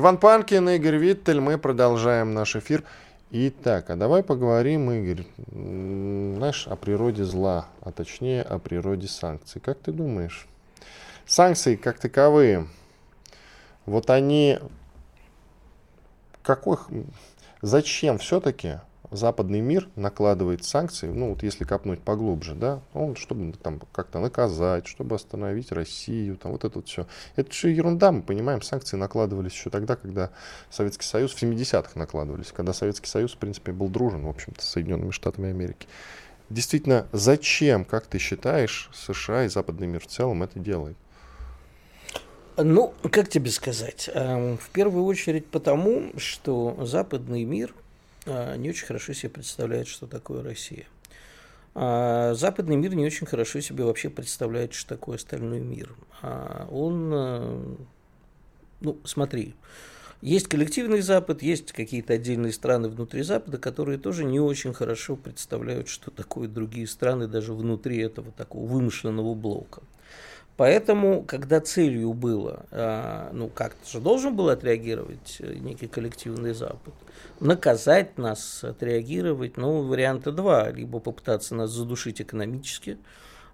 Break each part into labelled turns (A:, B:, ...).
A: Иван Панкин, Игорь Виттель. Мы продолжаем наш эфир. Итак, а давай поговорим, Игорь, знаешь, о природе зла, а точнее о природе санкций. Как ты думаешь, санкции как таковые, вот они, какой, зачем все-таки западный мир накладывает санкции, ну вот если копнуть поглубже, да, он чтобы там как-то наказать, чтобы остановить Россию, там вот это вот все. Это все ерунда, мы понимаем, санкции накладывались еще тогда, когда Советский Союз, в 70-х накладывались, когда Советский Союз, в принципе, был дружен, в общем-то, с Соединенными Штатами Америки. Действительно, зачем, как ты считаешь, США и западный мир в целом это делает?
B: Ну, как тебе сказать? Эм, в первую очередь потому, что западный мир – не очень хорошо себе представляет, что такое Россия. А западный мир не очень хорошо себе вообще представляет, что такое остальной мир. А он, э, ну, смотри, есть коллективный Запад, есть какие-то отдельные страны внутри Запада, которые тоже не очень хорошо представляют, что такое другие страны даже внутри этого такого вымышленного блока. Поэтому, когда целью было, а, ну как-то же должен был отреагировать э, некий коллективный Запад, наказать нас, отреагировать, ну, варианта два, либо попытаться нас задушить экономически,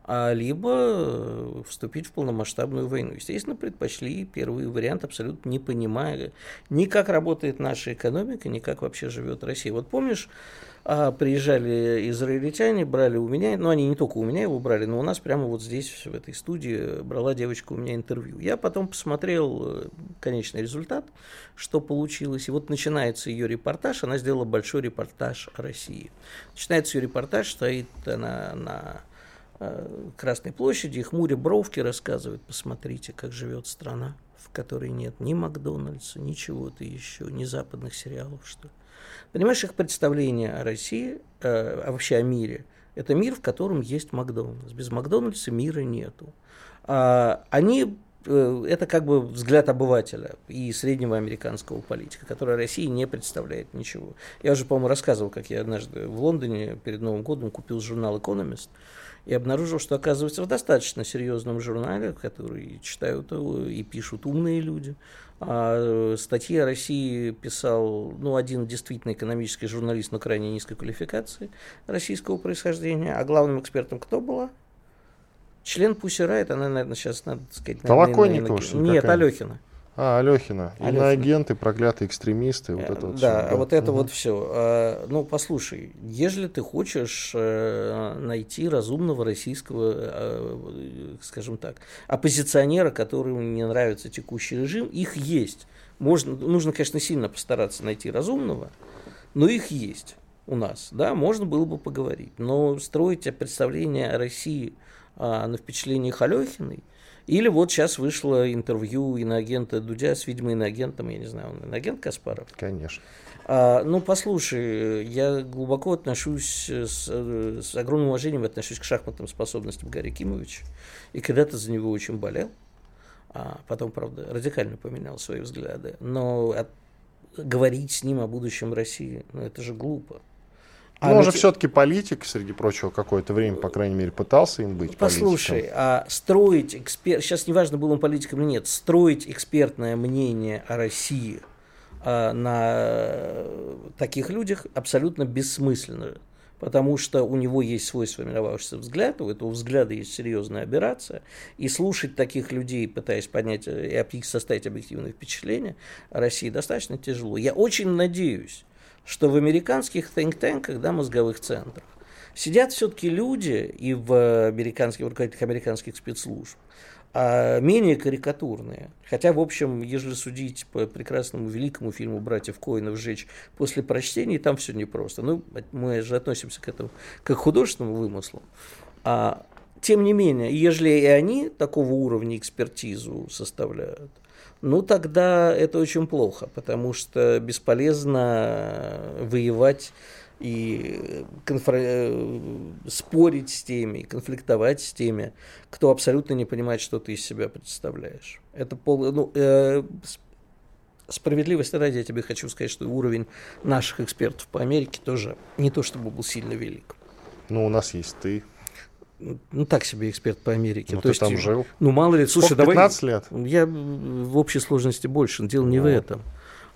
B: а либо э, вступить в полномасштабную войну. Естественно, предпочли первый вариант, абсолютно не понимая ни как работает наша экономика, ни как вообще живет Россия. Вот помнишь, а приезжали израильтяне, брали у меня, ну они не только у меня его брали, но у нас прямо вот здесь, в этой студии, брала девочка у меня интервью. Я потом посмотрел э, конечный результат, что получилось, и вот начинается ее репортаж, она сделала большой репортаж о России. Начинается ее репортаж, стоит она на э, Красной площади, хмуря бровки рассказывает, посмотрите, как живет страна, в которой нет ни Макдональдса, ничего-то еще, ни западных сериалов, что ли. Понимаешь, их представление о России, э, а вообще о мире, это мир, в котором есть Макдональдс. Без Макдональдса мира нету. А, они э, это как бы взгляд обывателя и среднего американского политика, который России не представляет ничего. Я уже, по-моему, рассказывал, как я однажды в Лондоне перед Новым годом купил журнал «Экономист», и обнаружил, что, оказывается, в достаточно серьезном журнале, который читают и пишут умные люди, а э, статьи о России писал ну, один действительно экономический журналист, но крайне низкой квалификации российского происхождения. А главным экспертом кто была? Член Пусси Райт, она, наверное, сейчас, надо сказать...
A: Толоконникова, что
B: Нет, Алехина.
A: А, Алехина. Алехина. Иноагенты, проклятые экстремисты, вот это
B: вот Да, все. вот это угу. вот все. А, ну, послушай, если ты хочешь э, найти разумного российского, э, скажем так, оппозиционера, которому не нравится текущий режим, их есть. Можно, нужно, конечно, сильно постараться найти разумного, но их есть у нас, да, можно было бы поговорить. Но строить представление о России а, на впечатлениях Алехиной – или вот сейчас вышло интервью иноагента Дудя с, видимо, иноагентом, я не знаю, он иноагент Каспаров?
A: Конечно.
B: А, ну, послушай, я глубоко отношусь, с, с огромным уважением отношусь к шахматным способностям Гарри Кимовича. И когда-то за него очень болел. А потом, правда, радикально поменял свои взгляды. Но от, говорить с ним о будущем России, ну, это же глупо.
A: А ну, он же все-таки политик, среди прочего, какое-то время, по крайней мере, пытался им быть
B: Послушай,
A: политиком.
B: а строить эксперт... Сейчас неважно, был он политиком или нет, строить экспертное мнение о России а, на таких людях абсолютно бессмысленно. Потому что у него есть свой сформировавшийся взгляд, у этого взгляда есть серьезная операция, и слушать таких людей, пытаясь понять и составить объективное впечатление о России, достаточно тяжело. Я очень надеюсь, что в американских think-танках, да, мозговых центрах, сидят все-таки люди и в американских, руководителях американских спецслужб, а менее карикатурные. Хотя, в общем, если судить по прекрасному великому фильму «Братьев Коинов сжечь» после прочтения, там все непросто. Ну, мы же относимся к этому как к художественному вымыслу. А тем не менее, ежели и они такого уровня экспертизу составляют, ну тогда это очень плохо, потому что бесполезно воевать и конфр... Э, спорить с теми, конфликтовать с теми, кто абсолютно не понимает, что ты из себя представляешь. Это пол... ну, э, справедливости ради я тебе хочу сказать, что уровень наших экспертов по Америке тоже не то чтобы был сильно велик.
A: Ну, у нас есть ты.
B: Ну, так себе эксперт по Америке.
A: Ну, То ты есть, там жил?
B: Ну, мало ли, слушай,
A: Сколько, 15 давай...
B: лет? Я в общей сложности больше, дело не вот. в этом.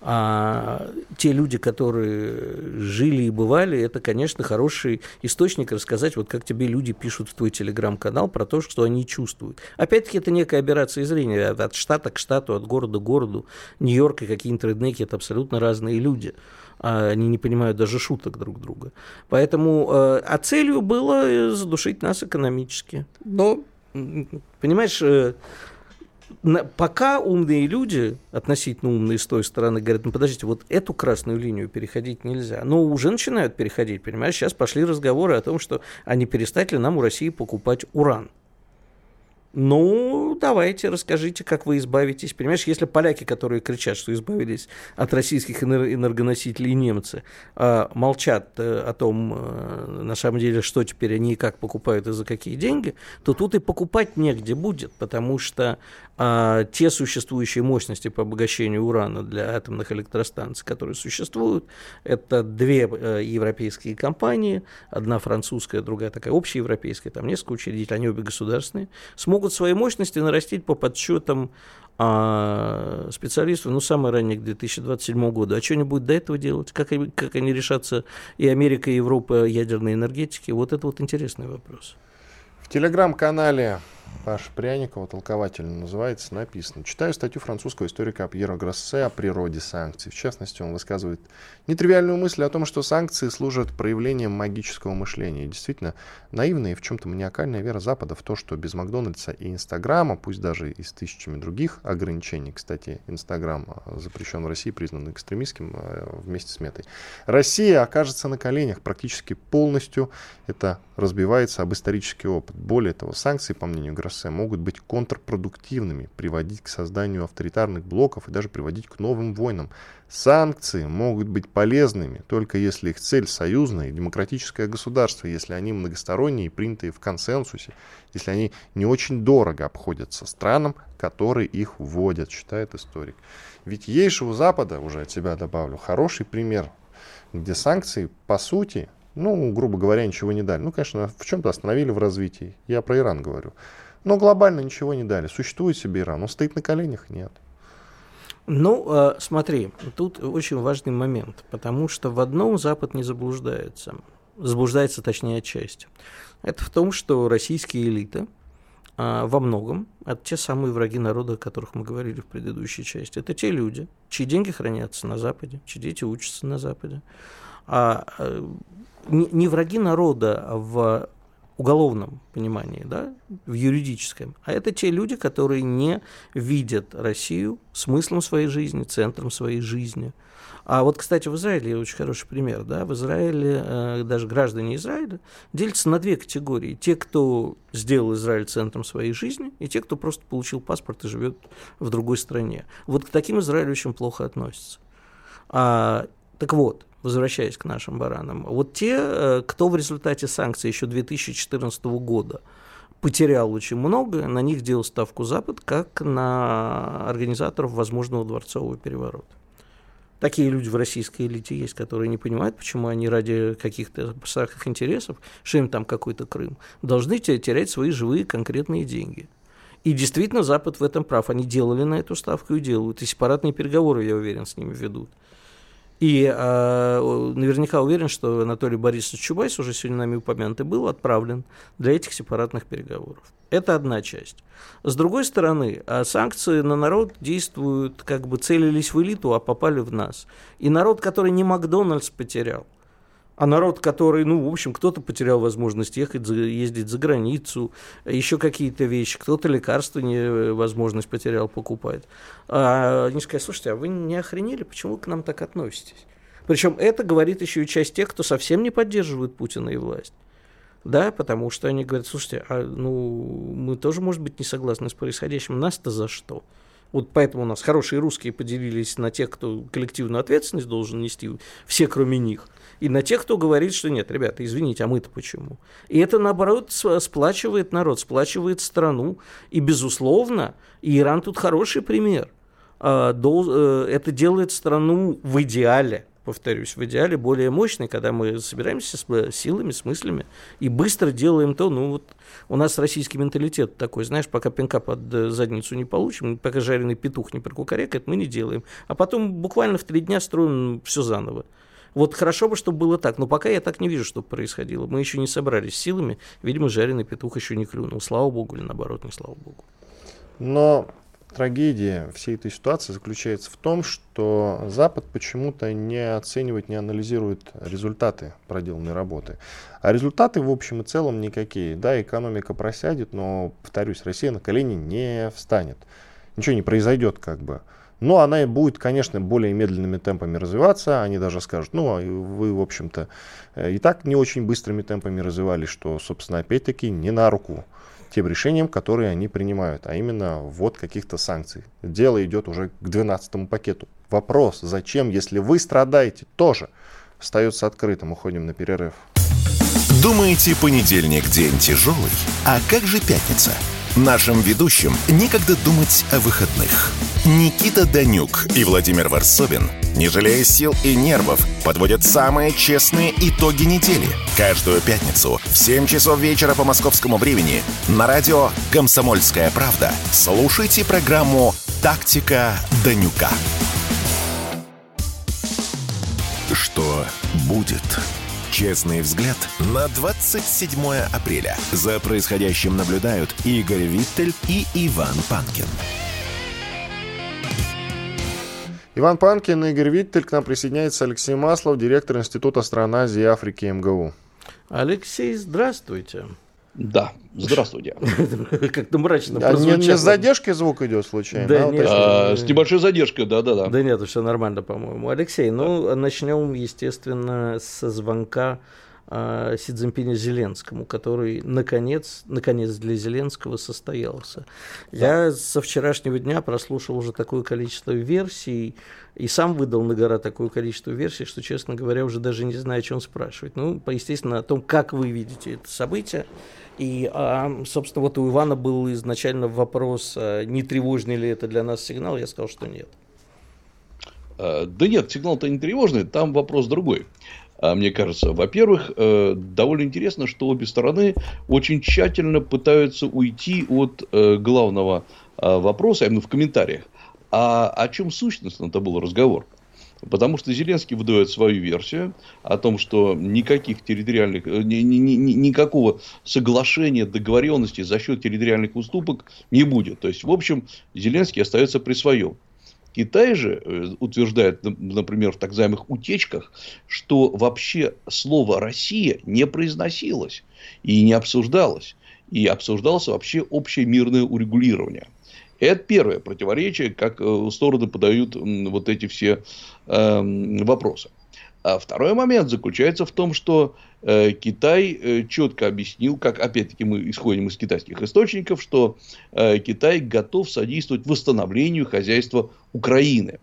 B: А те люди, которые жили и бывали, это, конечно, хороший источник рассказать, вот как тебе люди пишут в твой телеграм-канал про то, что они чувствуют. Опять-таки, это некая операция зрения от штата к штату, от города к городу. Нью-Йорк и какие-нибудь реднеки – это абсолютно разные люди. А они не понимают даже шуток друг друга. Поэтому, э, а целью было задушить нас экономически. Но, понимаешь, э, пока умные люди, относительно умные с той стороны, говорят, ну подождите, вот эту красную линию переходить нельзя. Но уже начинают переходить, понимаешь? Сейчас пошли разговоры о том, что они перестали нам у России покупать уран. Ну, давайте, расскажите, как вы избавитесь. Понимаешь, если поляки, которые кричат, что избавились от российских энергоносителей немцы, а, молчат э, о том, э, на самом деле, что теперь они и как покупают и за какие деньги, то тут и покупать негде будет, потому что а, те существующие мощности по обогащению урана для атомных электростанций, которые существуют, это две э, европейские компании, одна французская, другая такая общеевропейская, там несколько учредителей, они обе государственные, смогут могут свои мощности нарастить по подсчетам а, специалистов, ну, самое раннее к 2027 году. А что они будут до этого делать? Как, как они решатся и Америка, и Европа ядерной энергетики? Вот это вот интересный вопрос.
A: В телеграм-канале Паша Пряникова, толкователь называется, написано. Читаю статью французского историка Пьера Гроссе о природе санкций. В частности, он высказывает нетривиальную мысль о том, что санкции служат проявлением магического мышления. Действительно, наивная и в чем-то маниакальная вера Запада в то, что без Макдональдса и Инстаграма, пусть даже и с тысячами других ограничений, кстати, Инстаграм а, запрещен в России, признан экстремистским а, вместе с метой, Россия окажется на коленях практически полностью. Это разбивается об исторический опыт. Более того, санкции, по мнению Гроссе, могут быть контрпродуктивными, приводить к созданию авторитарных блоков и даже приводить к новым войнам. Санкции могут быть полезными только если их цель союзное и демократическое государство, если они многосторонние и принятые в консенсусе, если они не очень дорого обходятся странам, которые их вводят, считает историк. Ведь есть же у Запада, уже от себя добавлю, хороший пример, где санкции, по сути, ну, грубо говоря, ничего не дали. Ну, конечно, в чем-то остановили в развитии. Я про Иран говорю. Но глобально ничего не дали. Существует себе Иран, он стоит на коленях? Нет.
B: Ну, э, смотри, тут очень важный момент, потому что в одном Запад не заблуждается. Заблуждается, точнее, отчасти. Это в том, что российские элиты э, во многом это те самые враги народа, о которых мы говорили в предыдущей части. Это те люди, чьи деньги хранятся на Западе, чьи дети учатся на Западе. А, э, не враги народа в уголовном понимании, да, в юридическом, а это те люди, которые не видят Россию смыслом своей жизни, центром своей жизни. А вот, кстати, в Израиле очень хороший пример, да, в Израиле э, даже граждане Израиля делятся на две категории. Те, кто сделал Израиль центром своей жизни, и те, кто просто получил паспорт и живет в другой стране. Вот к таким Израиль очень плохо относится. А, так вот, возвращаясь к нашим баранам, вот те, э, кто в результате санкций еще 2014 года потерял очень много, на них делал ставку Запад как на организаторов возможного дворцового переворота. Такие люди в российской элите есть, которые не понимают, почему они ради каких-то старых интересов, что им там какой-то Крым, должны терять свои живые конкретные деньги. И действительно, Запад в этом прав. Они делали на эту ставку и делают. И сепаратные переговоры, я уверен, с ними ведут. И э, наверняка уверен, что Анатолий Борисович Чубайс, уже сегодня нами упомянутый, был отправлен для этих сепаратных переговоров. Это одна часть. С другой стороны, а санкции на народ действуют, как бы целились в элиту, а попали в нас. И народ, который не Макдональдс потерял – а народ, который, ну, в общем, кто-то потерял возможность ехать, ездить за границу, еще какие-то вещи, кто-то лекарства не, э, возможность потерял покупать. А они сказали, слушайте, а вы не охренели, почему вы к нам так относитесь? Причем это говорит еще и часть тех, кто совсем не поддерживает Путина и власть. да, потому что они говорят, слушайте, а, ну, мы тоже, может быть, не согласны с происходящим, нас-то за что? Вот поэтому у нас хорошие русские поделились на тех, кто коллективную ответственность должен нести, все кроме них, и на тех, кто говорит, что нет, ребята, извините, а мы-то почему? И это, наоборот, сплачивает народ, сплачивает страну. И, безусловно, Иран тут хороший пример. А, э, это делает страну в идеале повторюсь, в идеале более мощный, когда мы собираемся с силами, с мыслями и быстро делаем то, ну вот у нас российский менталитет такой, знаешь, пока пинка под э, задницу не получим, пока жареный петух не прокукарекает, мы не делаем. А потом буквально в три дня строим все заново. Вот хорошо бы, чтобы было так, но пока я так не вижу, что происходило. Мы еще не собрались силами, видимо, жареный петух еще не клюнул. Слава богу или наоборот, не слава богу.
A: Но трагедия всей этой ситуации заключается в том, что Запад почему-то не оценивает, не анализирует результаты проделанной работы. А результаты в общем и целом никакие. Да, экономика просядет, но, повторюсь, Россия на колени не встанет. Ничего не произойдет как бы. Но она и будет, конечно, более медленными темпами развиваться. Они даже скажут, ну, а вы, в общем-то, и так не очень быстрыми темпами развивались, что, собственно, опять-таки не на руку тем решениям, которые они принимают, а именно ввод каких-то санкций. Дело идет уже к 12 пакету. Вопрос, зачем, если вы страдаете, тоже остается открытым. Уходим на перерыв.
C: Думаете, понедельник день тяжелый? А как же пятница? Нашим ведущим некогда думать о выходных. Никита Данюк и Владимир Варсобин, не жалея сил и нервов, подводят самые честные итоги недели. Каждую пятницу в 7 часов вечера по московскому времени на радио «Комсомольская правда» слушайте программу «Тактика Данюка». Что будет? Честный взгляд на 27 апреля. За происходящим наблюдают Игорь Виттель и Иван Панкин.
A: Иван Панкин, Игорь Виттель. К нам присоединяется Алексей Маслов, директор Института стран Азии и Африки МГУ.
B: Алексей, здравствуйте.
D: Да, здравствуйте.
B: Как-то мрачно
A: а не, не с задержкой звук идет случайно? Да,
D: а, нет, а, с небольшой задержкой, да-да-да.
B: Да нет, все нормально, по-моему. Алексей, ну, начнем, естественно, со звонка а, Си Цзиньпиня Зеленскому, который наконец, наконец для Зеленского состоялся. Да. Я со вчерашнего дня прослушал уже такое количество версий и сам выдал на гора такое количество версий, что, честно говоря, уже даже не знаю, о чем спрашивать. Ну, естественно, о том, как вы видите это событие. И, а, собственно, вот у Ивана был изначально вопрос, а, не тревожный ли это для нас сигнал, я сказал, что нет.
D: А, да нет, сигнал-то не тревожный, там вопрос другой. А, мне кажется. Во-первых, э, довольно интересно, что обе стороны очень тщательно пытаются уйти от э, главного а, вопроса, именно в комментариях. А о чем сущностно это был разговор? Потому что Зеленский выдает свою версию о том, что никаких территориальных, э, ни, ни, ни, никакого соглашения, договоренности за счет территориальных уступок не будет. То есть, в общем, Зеленский остается при своем. Китай же э, утверждает, например, в так называемых утечках, что вообще слово «Россия» не произносилось и не обсуждалось. И обсуждалось вообще общее мирное урегулирование. Это первое противоречие, как э, стороны подают вот эти все э, вопросы. А второй момент заключается в том, что э, Китай э, четко объяснил, как опять-таки мы исходим из китайских источников, что э, Китай готов содействовать восстановлению хозяйства Украины.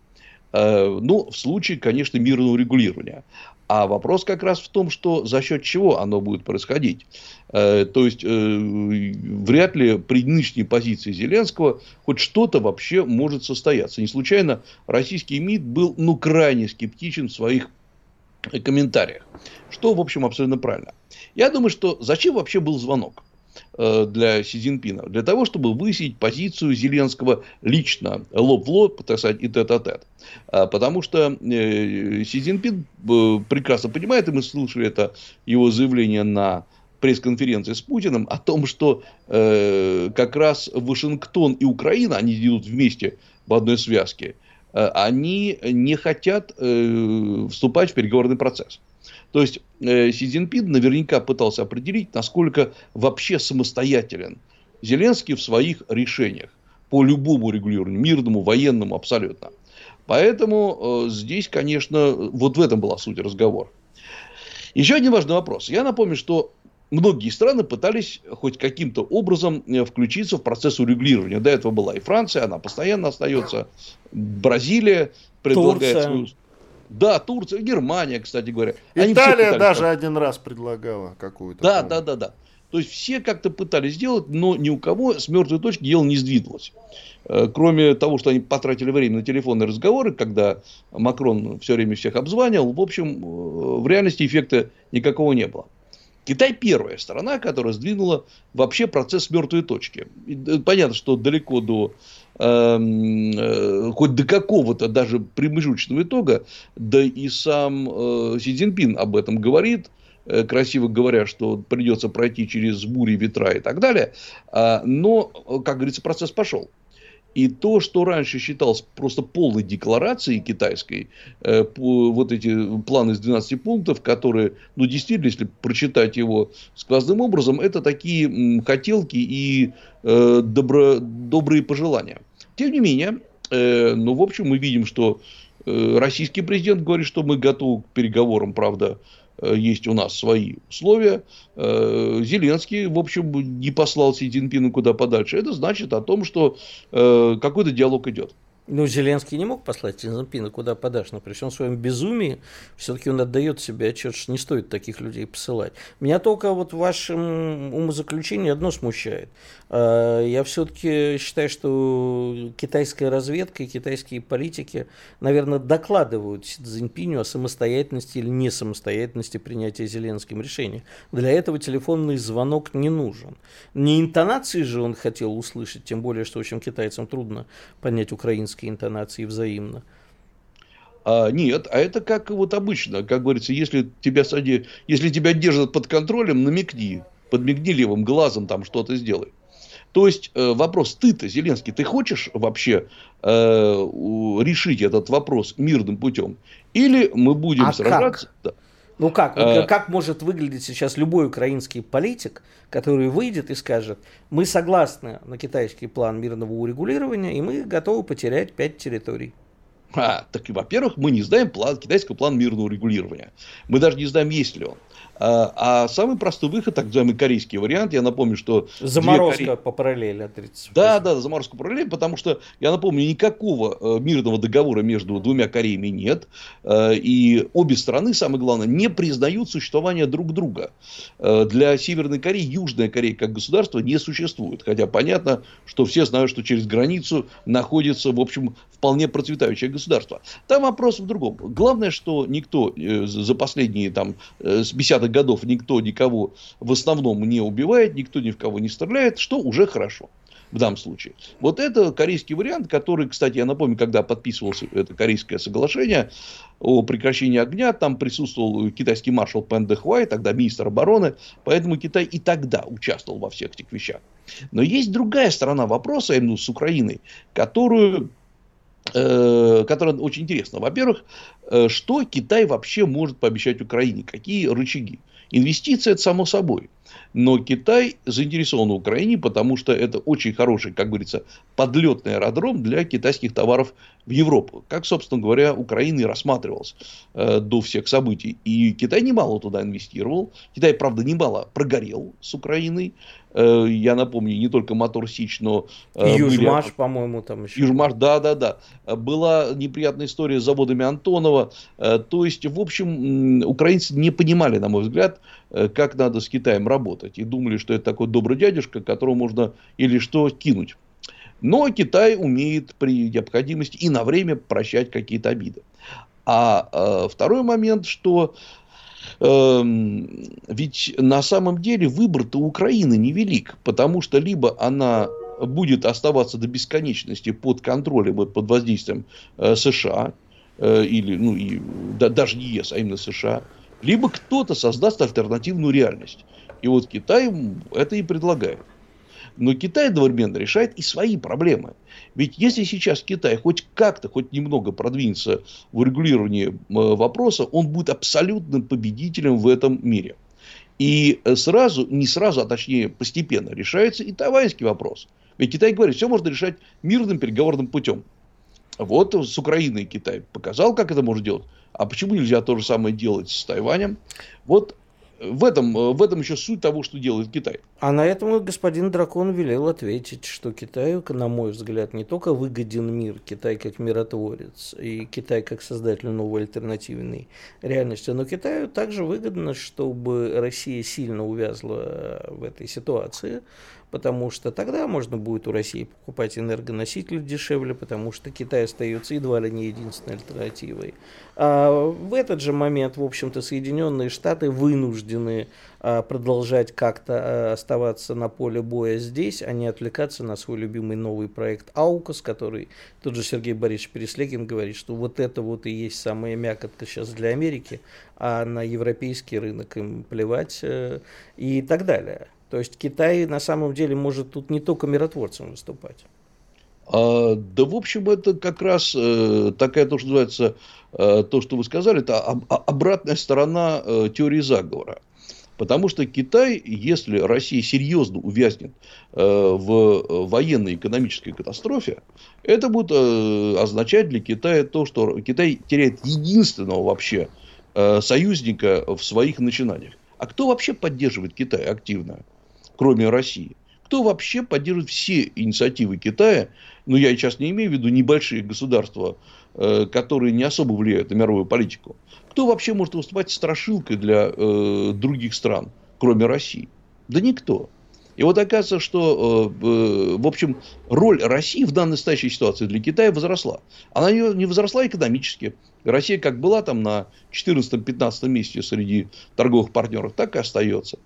D: Э, ну, в случае, конечно, мирного регулирования. А вопрос как раз в том, что за счет чего оно будет происходить. Э, то есть, э, вряд ли при нынешней позиции Зеленского хоть что-то вообще может состояться. Не случайно российский МИД был ну, крайне скептичен в своих комментариях. Что, в общем, абсолютно правильно. Я думаю, что зачем вообще был звонок э, для Си Цзиньпина? Для того, чтобы выяснить позицию Зеленского лично, лоб в лоб, так сказать, и тет-а-тет. А, потому что э, Си Цзиньпин э, прекрасно понимает, и мы слышали это его заявление на пресс-конференции с Путиным о том, что э, как раз Вашингтон и Украина, они идут вместе в одной связке – они не хотят э, вступать в переговорный процесс. То есть э, Си Цзиньпин наверняка пытался определить, насколько вообще самостоятелен Зеленский в своих решениях по любому регулированию, мирному, военному, абсолютно. Поэтому э, здесь, конечно, вот в этом была суть разговора. Еще один важный вопрос. Я напомню, что многие страны пытались хоть каким-то образом э, включиться в процесс урегулирования. До этого была и Франция, она постоянно остается, Бразилия предлагает
B: Турция.
D: свою... Да, Турция, Германия, кстати говоря.
A: Италия
D: пытались
A: даже один раз предлагала какую-то.
D: Да,
A: помню.
D: да, да, да. То есть все как-то пытались сделать, но ни у кого с мертвой точки дело не сдвинулось. Э, Кроме того, что они потратили время на телефонные разговоры, когда Макрон все время всех обзванивал, в общем, э, в реальности эффекта никакого не было. Китай первая страна, которая сдвинула вообще процесс с мертвой точки. И, э, Понятно, что далеко до эм, э, хоть до какого-то даже промежуточного итога, да и сам э, Си Цзиньпин об этом говорит, э, красиво говоря, что придется пройти через бури, ветра и так далее. А, Но, э, как говорится, процесс пошел. И то, что раньше считалось просто полной декларацией китайской, э, по- вот эти планы из 12 пунктов, которые, ну, действительно, если прочитать его сквозным образом, это такие м, хотелки и э, добро- добрые пожелания. Тем не менее, э, ну, в общем, мы видим, что э, российский президент говорит, что мы готовы к переговорам, правда, есть у нас свои условия. Э, Зеленский, в общем, не послал Си Цзиньпина куда подальше. Это значит о том, что э, какой-то диалог идет.
B: Ну, Зеленский не мог послать Цзиньпина куда подашь, но при всем своем безумии все-таки он отдает себе отчет, что не стоит таких людей посылать. Меня только вот в вашем умозаключении одно смущает. А, Я все-таки считаю, что китайская разведка и китайские политики, наверное, докладывают Цзиньпиню о самостоятельности или несамостоятельности принятия Зеленским решения. Для этого телефонный звонок не нужен. Не интонации же он хотел услышать, тем более, что, в общем, китайцам трудно понять украинские интонации взаимно.
D: А, нет, а это как вот обычно, как говорится, если тебя, сади- если тебя держат под контролем, намекни, подмигни левым глазом, там что-то сделай. То есть э, вопрос, ты-то, Зеленский, ты хочешь вообще э, решить этот вопрос мирным путем? Или мы будем
B: А
D: сражаться? Да.
B: Ну как? Вот
D: Э.
B: как может выглядеть сейчас любой украинский политик, который выйдет и скажет, мы согласны на китайский план мирного урегулирования, и мы готовы потерять пять территорий.
D: А, так, во-первых, мы не знаем план, китайского плана мирного регулирования. Мы даже не знаем, есть ли он. А, а самый простой выход, так называемый корейский вариант, я напомню, что...
B: Заморозка
D: Кореи-
B: по параллели от 30.
D: Да, да, заморозку параллель, потому что, я напомню, никакого э, мирного договора между двумя Кореями нет. Э, и обе страны, самое главное, не признают существование друг друга. Э, для Северной Кореи Южная Корея как государство не существует. Хотя понятно, что все знают, что через границу находится, в общем, вполне процветающее государство. Там вопрос в другом. Главное, что никто за последние там, э, с 50-х годов никто никого в основном не убивает, никто ни в кого не стреляет, что уже хорошо в данном случае. Вот это корейский вариант, который, кстати, я напомню, когда подписывалось это корейское соглашение о прекращении огня, там присутствовал китайский маршал Пен Де Хвай, тогда министр обороны, поэтому Китай и тогда участвовал во всех этих вещах. Но есть другая сторона вопроса, именно с Украиной, которую которая очень интересна. Во-первых, э, что Китай вообще может пообещать Украине? Какие рычаги? Инвестиции это само собой. Но Китай заинтересован в Украине, потому что это очень хороший, как говорится, подлетный аэродром для китайских товаров в Европу. Как, собственно говоря, Украина и рассматривалась э, до всех событий. И Китай немало туда инвестировал. Китай, правда, немало прогорел с Украиной. Э, я напомню, не только Мотор Сич, но... э,
B: И
D: были-
B: Южмаш, по-моему, там еще.
D: Южмаш, да, да, да. Была неприятная история с заводами Антонова. Э, То есть, в общем, украинцы не понимали, на мой взгляд, э, как надо с Китаем работать. И думали, что это такой добрый дядюшка, которого можно или что кинуть. Но Китай умеет при необходимости и на время прощать какие-то обиды. А э, второй момент, что эм, ведь на самом деле выбор-то Украины невелик, потому что либо она будет оставаться до бесконечности под контролем и под воздействием э, США, э, или, ну, и, да, даже не ЕС, а именно США, либо кто-то создаст альтернативную реальность. И вот Китай это и предлагает. Но Китай одновременно решает и свои проблемы. Ведь если сейчас Китай хоть как-то, хоть немного продвинется в урегулировании э, вопроса, он будет абсолютным победителем в этом мире. И э, сразу, не сразу, а точнее постепенно решается и тайваньский вопрос. Ведь Китай говорит, все можно решать мирным переговорным путем. Вот с Украиной Китай показал, как это можно делать. А почему нельзя то же самое делать с Тайванем? Вот в этом, в этом еще суть того, что делает Китай.
B: А на этом господин Дракон велел ответить, что Китаю, на мой взгляд, не только выгоден мир, Китай как миротворец и Китай как создатель новой альтернативной реальности, но Китаю также выгодно, чтобы Россия сильно увязла в этой ситуации, потому что тогда можно будет у России покупать энергоносители дешевле, потому что Китай остается едва ли не единственной альтернативой. А в этот же момент, в общем-то, Соединенные Штаты вынуждены а, продолжать как-то а, оставаться на поле боя здесь, а не отвлекаться на свой любимый новый проект «Аукос», который тот же Сергей Борисович Переслегин говорит, что вот это вот и есть самая мякотка сейчас для Америки, а на европейский рынок им плевать э, и так далее. То есть Китай на самом деле может тут не только миротворцем выступать.
D: А, да, в общем, это как раз э, такая, то, что называется, э, то, что вы сказали, это об, обратная сторона э, теории заговора. Потому что Китай, если Россия серьезно увязнет э, в военной экономической катастрофе, это будет э, означать для Китая то, что Китай теряет единственного вообще э, союзника в своих начинаниях. А кто вообще поддерживает Китай активно? Кроме России. Кто вообще поддерживает все инициативы Китая? Ну, я сейчас не имею в виду небольшие государства, э, которые не особо влияют на мировую политику. Кто вообще может выступать страшилкой для э, других стран, кроме России? Да никто. И вот оказывается, что, э, в общем, роль России в данной настоящей ситуации для Китая возросла. Она не возросла экономически. Россия как была там на 14-15 месте среди торговых партнеров, так и остается.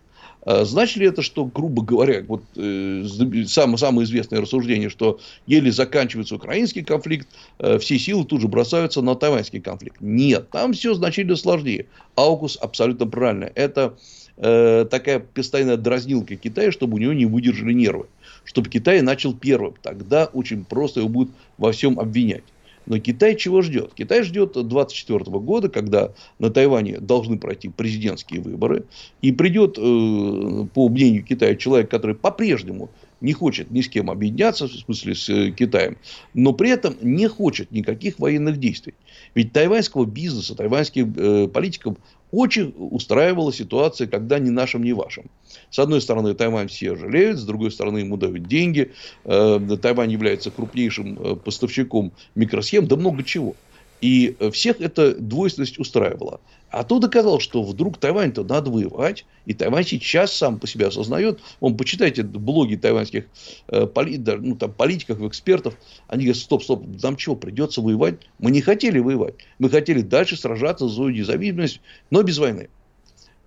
D: А значит ли это, что, грубо говоря, вот э, самое, самое известное рассуждение, что еле заканчивается украинский конфликт, э, все силы тут же бросаются на тайваньский конфликт? Нет, там все значительно сложнее. Аукус абсолютно правильно. Это э, такая постоянная дразнилка Китая, чтобы у него не выдержали нервы. Чтобы Китай начал первым. Тогда очень просто его будут во всем обвинять. Но Китай чего ждет? Китай ждет 24 года, когда на Тайване должны пройти президентские выборы. И придет, э, по мнению Китая, человек, который по-прежнему не хочет ни с кем объединяться, в смысле с э, Китаем, но при этом не хочет никаких военных действий. Ведь тайваньского бизнеса, тайваньских э, политиков очень устраивала ситуация, когда ни нашим, ни вашим. С одной стороны, Тайвань все жалеют, с другой стороны, ему дают деньги. Э, Тайвань является крупнейшим э, поставщиком микросхем, да много чего. И всех эта двойственность устраивала. А тут оказалось, что вдруг Тайвань-то надо воевать. И Тайвань сейчас сам по себе осознает. Он, почитайте блоги тайваньских э, поли, ну, там, политиков, экспертов. Они говорят, стоп, стоп, нам чего, придется воевать? Мы не хотели воевать. Мы хотели дальше сражаться за независимость, но без войны.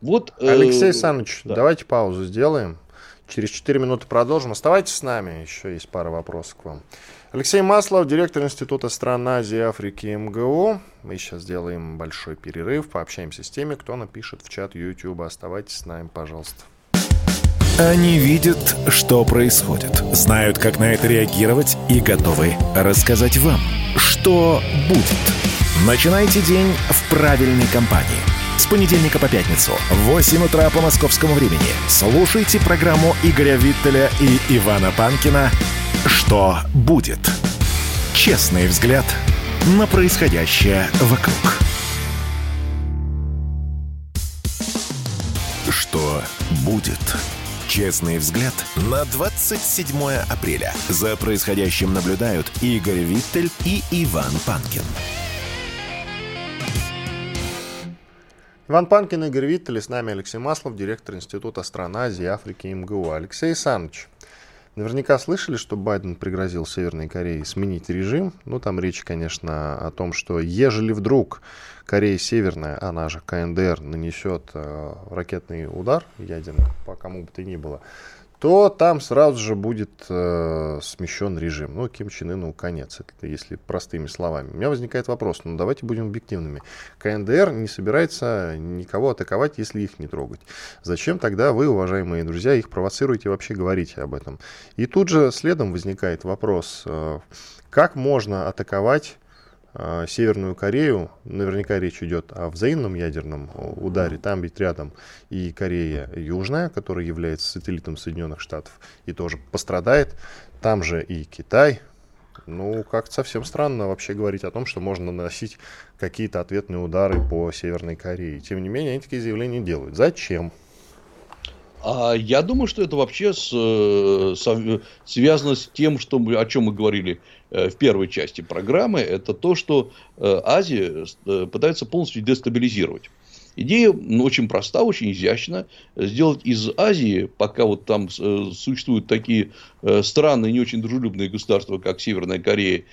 A: Вот, э, Алексей Саныч, да. давайте паузу сделаем. Через 4 минуты продолжим. Оставайтесь с нами, еще есть пара вопросов к вам. Алексей Маслов, директор Института стран Азии и Африки МГУ. Мы сейчас сделаем большой перерыв, пообщаемся с теми, кто напишет в чат YouTube. Оставайтесь с нами, пожалуйста.
C: Они видят, что происходит, знают, как на это реагировать и готовы рассказать вам, что будет. Начинайте день в правильной компании. С понедельника по пятницу в 8 утра по московскому времени слушайте программу Игоря Виттеля и Ивана Панкина что будет? Честный взгляд на происходящее вокруг. Что будет? Честный взгляд на 27 апреля. За происходящим наблюдают Игорь Виттель и Иван Панкин.
A: Иван Панкин, Игорь Виттель, с нами Алексей Маслов, директор Института стран Азии, Африки и МГУ. Алексей Саныч, Наверняка слышали, что Байден пригрозил Северной Корее сменить режим. Ну, там речь, конечно, о том, что ежели вдруг Корея Северная, она же КНДР, нанесет э, ракетный удар ядерный по кому бы то ни было, то там сразу же будет э, смещен режим. Ну, Ким Чен Ыну конец, это если простыми словами. У меня возникает вопрос, ну давайте будем объективными. КНДР не собирается никого атаковать, если их не трогать. Зачем тогда вы, уважаемые друзья, их провоцируете вообще говорите об этом? И тут же следом возникает вопрос, э, как можно атаковать Северную Корею, наверняка речь идет о взаимном ядерном ударе, там ведь рядом и Корея Южная, которая является сателлитом Соединенных Штатов и тоже пострадает, там же и Китай, Ну, как-то совсем странно вообще говорить о том, что можно наносить какие-то ответные удары по Северной Корее. Тем не менее, они такие заявления делают. Зачем?
D: А я думаю, что это вообще с, э, с, связано с тем, что мы, о чем мы говорили э, в первой части программы. Это то, что э, Азия пытается полностью дестабилизировать. Идея ну, очень проста, очень изящна. Сделать из Азии, пока вот там э, существуют такие э, странные, не очень дружелюбные государства, как Северная Корея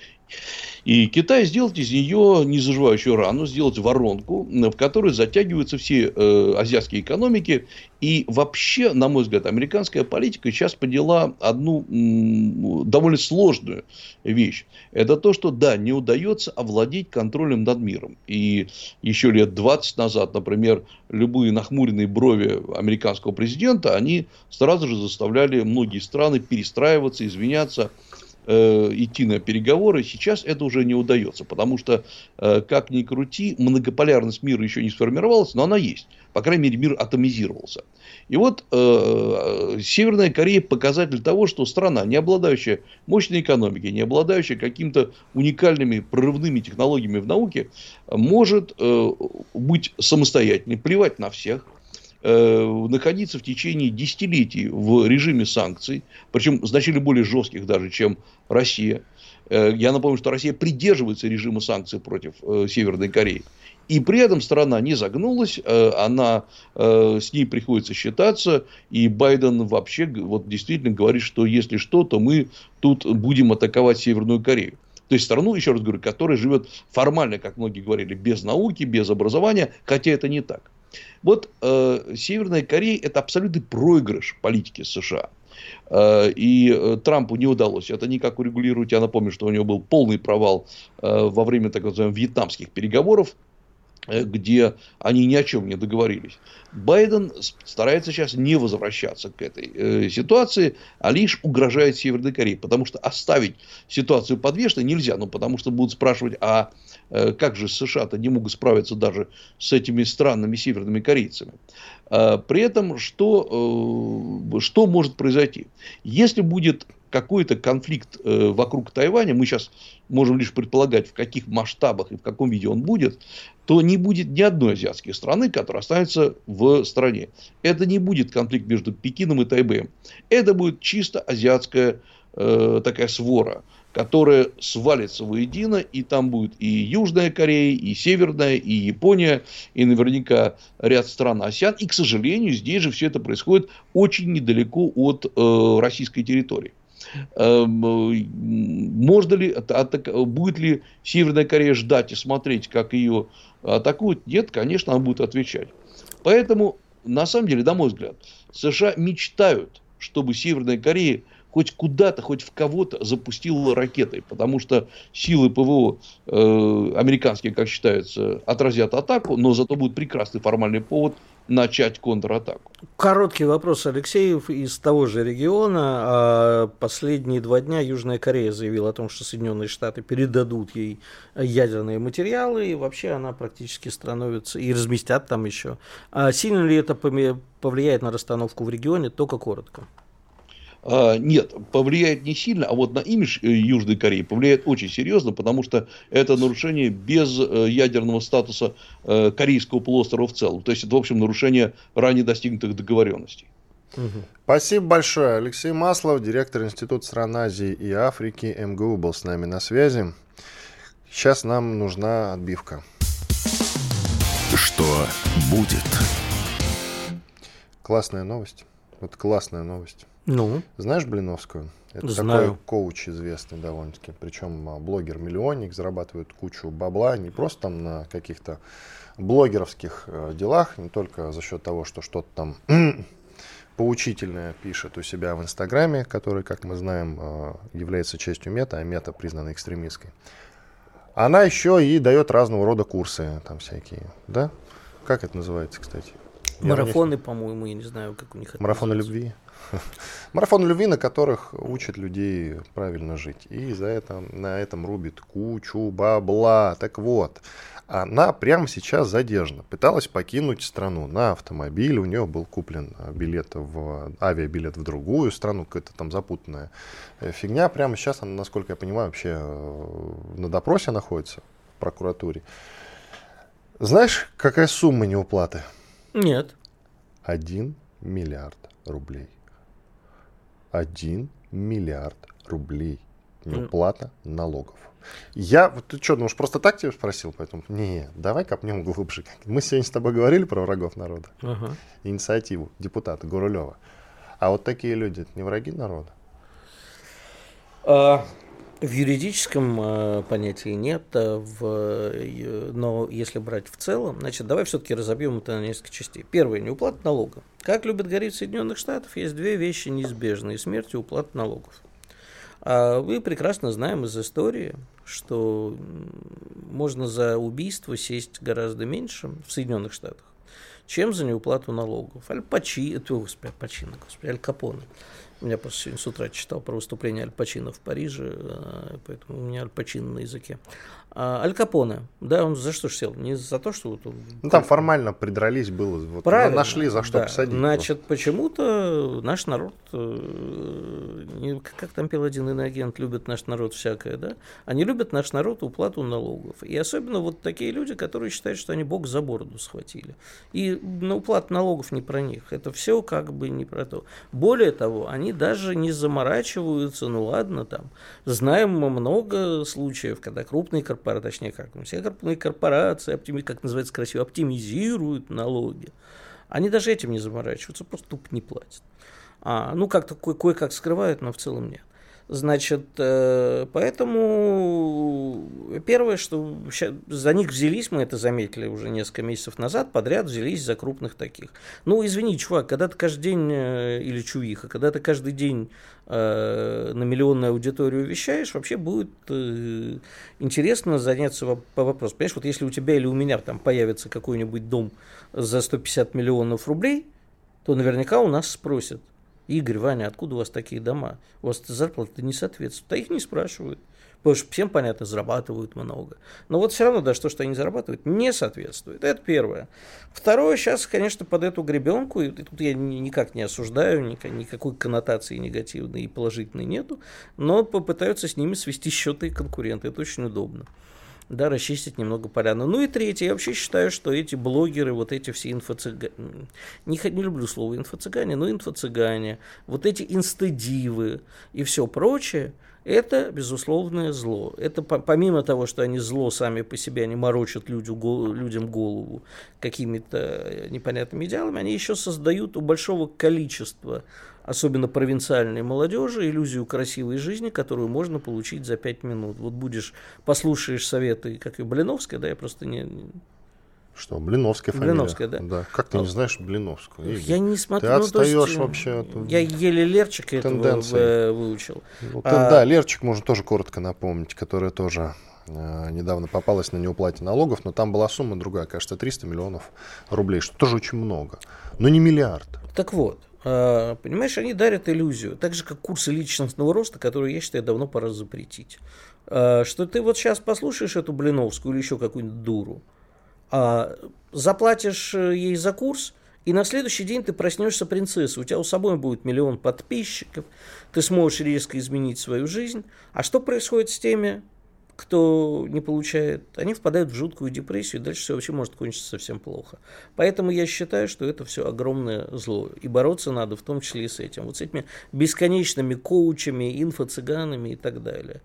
D: и Китай сделать из нее незаживающую рану, сделать воронку, в которой затягиваются все э, азиатские экономики. И вообще, на мой взгляд, американская политика сейчас поняла одну м, довольно сложную вещь. Это то, что, да, не удается овладеть контролем над миром. И еще лет 20 назад, например, любые нахмуренные брови американского президента, они сразу же заставляли многие страны перестраиваться, извиняться э, идти на переговоры, сейчас это уже не удается, потому что, э, как ни крути, многополярность мира еще не сформировалась, но она есть. По крайней мере, мир атомизировался. И вот э, Северная Корея показатель того, что страна, не обладающая мощной экономикой, не обладающая какими-то уникальными прорывными технологиями в науке, может э, быть самостоятельной, плевать на всех, находиться в течение десятилетий в режиме санкций, причем значительно более жестких даже, чем Россия. Э, я напомню, что Россия придерживается режима санкций против э, Северной Кореи. И при этом страна не загнулась, она, с ней приходится считаться, и Байден вообще вот действительно говорит, что если что, то мы тут будем атаковать Северную Корею. То есть страну, еще раз говорю, которая живет формально, как многие говорили, без науки, без образования, хотя это не так. Вот э, Северная Корея это абсолютный проигрыш политики США. Э, и э, Трампу не удалось это никак урегулировать. Я напомню, что у него был полный провал э, во время так называемых вьетнамских переговоров где они ни о чем не договорились. Байден старается сейчас не возвращаться к этой э, ситуации, а лишь угрожает Северной Корее, потому что оставить ситуацию подвешенной нельзя, ну потому что будут спрашивать, а э, как же США-то не могут справиться даже с этими странными северными корейцами. Э, при этом что, э, что может произойти? Если будет какой-то конфликт э, вокруг Тайваня, мы сейчас можем лишь предполагать, в каких масштабах и в каком виде он будет, то не будет ни одной азиатской страны, которая останется в стране. Это не будет конфликт между Пекином и Тайбэем. Это будет чисто азиатская э, такая свора, которая свалится воедино, и там будет и Южная Корея, и Северная, и Япония, и наверняка ряд стран АСИАН. И, к сожалению, здесь же все это происходит очень недалеко от э, российской территории. Эм, э, можно ли, будет ли Северная Корея ждать и смотреть, как ее атакуют? Нет, конечно, она будет отвечать. Поэтому, на самом деле, на мой взгляд, США мечтают, чтобы Северная Корея хоть куда-то, хоть в кого-то запустила ракетой, потому что силы ПВО э, американские, как считается, отразят атаку, но зато будет прекрасный формальный повод начать контратаку.
B: Короткий вопрос, Алексеев, из того же региона. А, последние два дня Южная Корея заявила о том, что Соединенные Штаты передадут ей ядерные материалы, и вообще она практически становится, и разместят там еще. А сильно ли это повлияет на расстановку в регионе? Только коротко.
D: А, нет, повлияет не сильно, а вот на имидж э, Южной Кореи повлияет очень серьезно, потому что это нарушение без э, ядерного статуса э, Корейского полуострова в целом. То есть это, в общем, нарушение ранее достигнутых договоренностей.
A: Угу. Спасибо большое. Алексей Маслов, директор Института стран Азии и Африки МГУ, был с нами на связи. Сейчас нам нужна отбивка.
C: Что будет?
A: Классная новость. Вот классная новость.
B: Ну?
A: Знаешь Блиновскую?
B: Это Знаю. такой
A: коуч известный довольно-таки. Причем а, блогер-миллионник, зарабатывает кучу бабла, не просто там на каких-то блогеровских э, делах, не только за счет того, что что-то там поучительное пишет у себя в Инстаграме, который, как мы знаем, э, является частью мета, а мета признана экстремистской. Она еще и дает разного рода курсы, там всякие, да? Как это называется, кстати?
B: Марафоны, по-моему, я не знаю, как у них
A: это Марафоны любви. Марафон любви, на которых учат людей правильно жить. И за это, на этом рубит кучу бабла. Так вот, она прямо сейчас задержана. Пыталась покинуть страну на автомобиле. У нее был куплен билет в авиабилет в другую страну, какая-то там запутанная э, фигня. Прямо сейчас она, насколько я понимаю, вообще э, на допросе находится в прокуратуре. Знаешь, какая сумма неуплаты?
B: Нет.
A: Один миллиард рублей. Один миллиард рублей неуплата налогов. Я, вот ты что, ну уж просто так тебя спросил, поэтому, не, давай копнем глубже. Мы сегодня с тобой говорили про врагов народа, ага. инициативу депутата Гурулева. А вот такие люди, это не враги народа?
B: А, в юридическом э, понятии нет, а в, э, но если брать в целом, значит, давай все-таки разобьем это на несколько частей. Первое, неуплата налога. Как любят говорить в Соединенных Штатах, есть две вещи неизбежные – смерть и уплата налогов. А мы прекрасно знаем из истории, что можно за убийство сесть гораздо меньше в Соединенных Штатах, чем за неуплату налогов. Аль Пачи, господи, Аль Пачино, господи, Аль Капоне. Меня просто сегодня с утра читал про выступление Аль Пачино в Париже, э, поэтому у меня Аль Пачино на языке. А, Аль Капоне, да, он за что ж сел? Не за то, что вот он...
A: Ну, там формально придрались было, вот
B: Правильно,
A: нашли за что
B: да.
A: посадить.
B: Значит, просто. почему-то наш народ, э, как там пел один иноагент, любит наш народ всякое, да? Они любят наш народ уплату налогов. И особенно вот такие люди, которые считают, что они Бог за бороду схватили. И на уплату налогов не про них. Это все как бы не про то. Более того, они даже не заморачиваются, ну ладно, там, знаем мы много случаев, когда крупные корпорации корпорации, точнее как, все крупные корпорации, оптими, как называется красиво, оптимизируют налоги. Они даже этим не заморачиваются, просто тупо не платят. А, ну, как-то кое-как скрывают, но в целом нет. Значит, э, поэтому первое, что за них взялись, мы это заметили уже несколько месяцев назад, подряд взялись за крупных таких. Ну, извини, чувак, когда ты каждый день, э, или чувиха, когда ты каждый день э, на миллионную аудиторию вещаешь, вообще будет интересно заняться по вопросу. Понимаешь, вот если у тебя или у меня там появится какой-нибудь дом за 150 миллионов рублей, то наверняка у нас спросят, Игорь, Ваня, откуда у вас такие дома? У вас зарплата не соответствует. А их не спрашивают. Потому что всем понятно, зарабатывают много. Но вот все равно даже то, что они зарабатывают, не соответствует. Это первое. Второе, сейчас, конечно, под эту гребенку, и тут я никак не осуждаю, никакой коннотации негативной и положительной нету, но попытаются с ними свести счеты и конкуренты. Это очень удобно да, расчистить немного поляну. Ну и третье, я вообще считаю, что эти блогеры, вот эти все инфо-цыгане, не, не люблю слово инфо-цыгане, но инфо-цыгане, вот эти инстадивы и все прочее, это безусловное зло. Это помимо того, что они зло сами по себе, они морочат людям, людям голову какими-то непонятными идеалами, они еще создают у большого количества особенно провинциальной молодежи, иллюзию красивой жизни, которую можно получить за пять минут. Вот будешь, послушаешь советы, как и Блиновская, да, я просто не...
A: Что, Блиновская
B: фамилия? Блиновская, да.
A: да. Как ты не знаешь Блиновскую?
B: Я не смотрю.
A: Ты ну, отстаешь есть, вообще.
B: Я еле Лерчика тенденции. этого выучил.
A: Ну, а... Да, Лерчик можно тоже коротко напомнить, которая тоже э, недавно попалась на неуплате налогов, но там была сумма другая, кажется, 300 миллионов рублей, что тоже очень много, но не миллиард.
B: Так вот, а, понимаешь, они дарят иллюзию, так же как курсы личностного роста, которые, я считаю, давно пора запретить. А, что ты вот сейчас послушаешь эту Блиновскую или еще какую-нибудь дуру, а заплатишь э, ей за курс, и на следующий день ты проснешься принцессой, у тебя у собой будет миллион подписчиков, ты сможешь резко изменить свою жизнь. А что происходит с теми, кто не получает, они впадают в жуткую депрессию, и дальше все вообще может кончиться совсем плохо. Поэтому я считаю, что это все огромное зло. И бороться надо в том числе и с этим. Вот с этими бесконечными коучами, инфо-цыганами и так далее.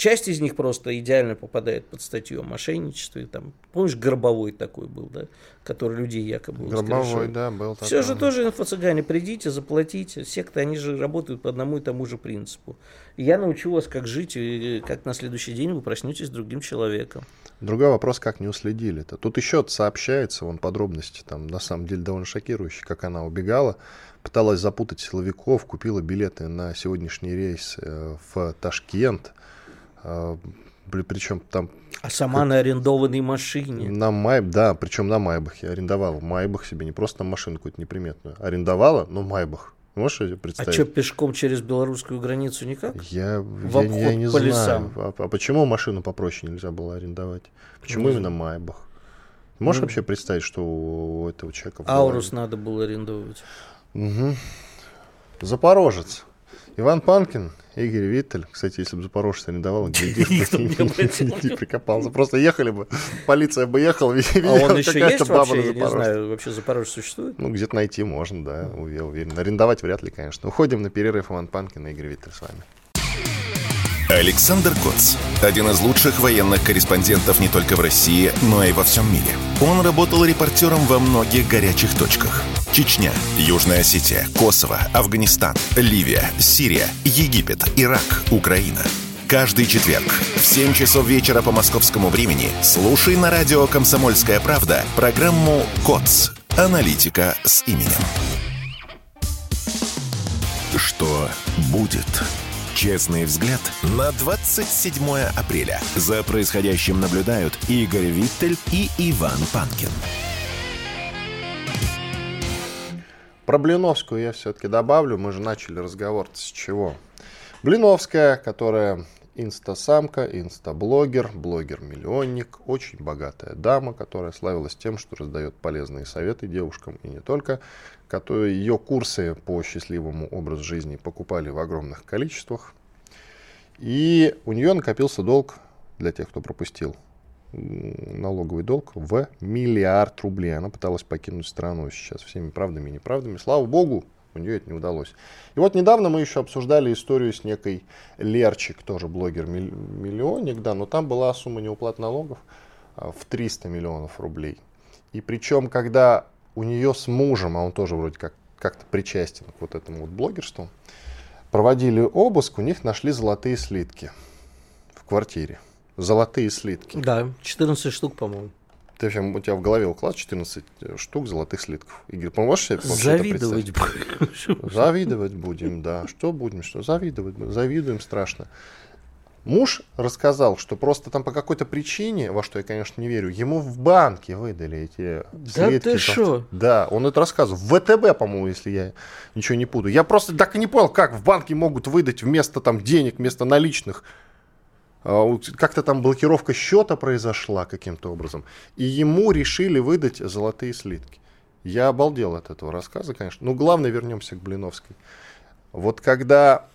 B: Часть из них просто идеально попадает под статью о мошенничестве. Там, помнишь, Горбовой такой был, да, который людей якобы
A: Горбовой, да, был
B: такой. Все же тоже инфо-цыгане. Придите, заплатите. Секты, они же работают по одному и тому же принципу. Я научу вас, как жить, и как на следующий день вы проснетесь другим человеком.
A: Другой вопрос, как не уследили-то. Тут еще сообщается, вон подробности, там на самом деле довольно шокирующие, как она убегала, пыталась запутать силовиков, купила билеты на сегодняшний рейс э, в Ташкент, причем там...
B: А сама как... на арендованной машине.
A: На Май... Да, причем на Майбахе. Арендовала Майбах себе, не просто машину какую-то неприметную. Арендовала, но Майбах. Можешь себе представить?
B: А что, пешком через белорусскую границу никак?
A: Я, В я, я не по знаю. Лесам. А, а почему машину попроще нельзя было арендовать? Почему не именно Майбах? Можешь ну, вообще представить, что у этого человека...
B: Аурус надо было арендовать.
A: Угу. Запорожец. Иван Панкин, Игорь Виттель. Кстати, если бы Запорожец арендовал, где прикопался. Просто ехали бы, полиция бы ехала,
B: А он еще есть вообще? Я не знаю, вообще Запорожец существует?
A: Ну, где-то найти можно, да, я уверен. Арендовать вряд ли, конечно. Уходим на перерыв. Иван Панкин и Игорь Виттель с вами.
C: Александр Коц. Один из лучших военных корреспондентов не только в России, но и во всем мире. Он работал репортером во многих горячих точках. Чечня, Южная Осетия, Косово, Афганистан, Ливия, Сирия, Египет, Ирак, Украина. Каждый четверг в 7 часов вечера по московскому времени слушай на радио «Комсомольская правда» программу «КОЦ. Аналитика с именем». Что будет? Честный взгляд на 27 апреля. За происходящим наблюдают Игорь Виттель и Иван Панкин.
A: Про Блиновскую я все-таки добавлю. Мы же начали разговор с чего? Блиновская, которая инстасамка, инстаблогер, блогер-миллионник, очень богатая дама, которая славилась тем, что раздает полезные советы девушкам и не только, которые ее курсы по счастливому образу жизни покупали в огромных количествах. И у нее накопился долг, для тех, кто пропустил, налоговый долг в миллиард рублей. Она пыталась покинуть страну сейчас всеми правдами и неправдами. Слава богу, у нее это не удалось. И вот недавно мы еще обсуждали историю с некой Лерчик, тоже блогер-миллионник, да, но там была сумма неуплаты налогов а, в 300 миллионов рублей. И причем, когда у нее с мужем, а он тоже вроде как как-то причастен к вот этому вот блогерству, проводили обыск, у них нашли золотые слитки в квартире. Золотые слитки.
B: Да, 14 штук, по-моему.
A: Ты вообще, у тебя в голове уклад 14 штук золотых слитков. Игорь, можешь себе
B: Завидовать
A: будем. Завидовать будем, да. Что будем, что завидовать? Завидуем страшно. Муж рассказал, что просто там по какой-то причине, во что я, конечно, не верю, ему в банке выдали эти
B: да слитки. Да ты что?
A: Да, он это рассказывал. В ВТБ, по-моему, если я ничего не путаю. Я просто так и не понял, как в банке могут выдать вместо там денег, вместо наличных. А, как-то там блокировка счета произошла каким-то образом. И ему решили выдать золотые слитки. Я обалдел от этого рассказа, конечно. Ну, главное, вернемся к Блиновской. Вот когда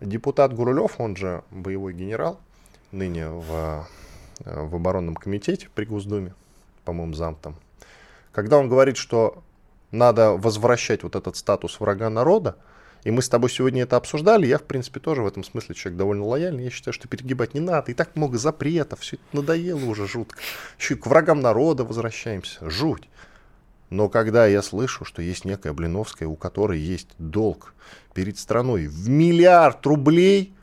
A: депутат Гурулев, он же боевой генерал, ныне в, в оборонном комитете при Госдуме, по-моему, зам там, когда он говорит, что надо возвращать вот этот статус врага народа, и мы с тобой сегодня это обсуждали, я, в принципе, тоже в этом смысле человек довольно лояльный. Я считаю, что перегибать не надо. И так много запретов, все это надоело уже жутко. Еще и к врагам народа возвращаемся. Жуть. Но когда я слышу, что есть некая Блиновская, у которой есть долг перед страной в миллиард рублей,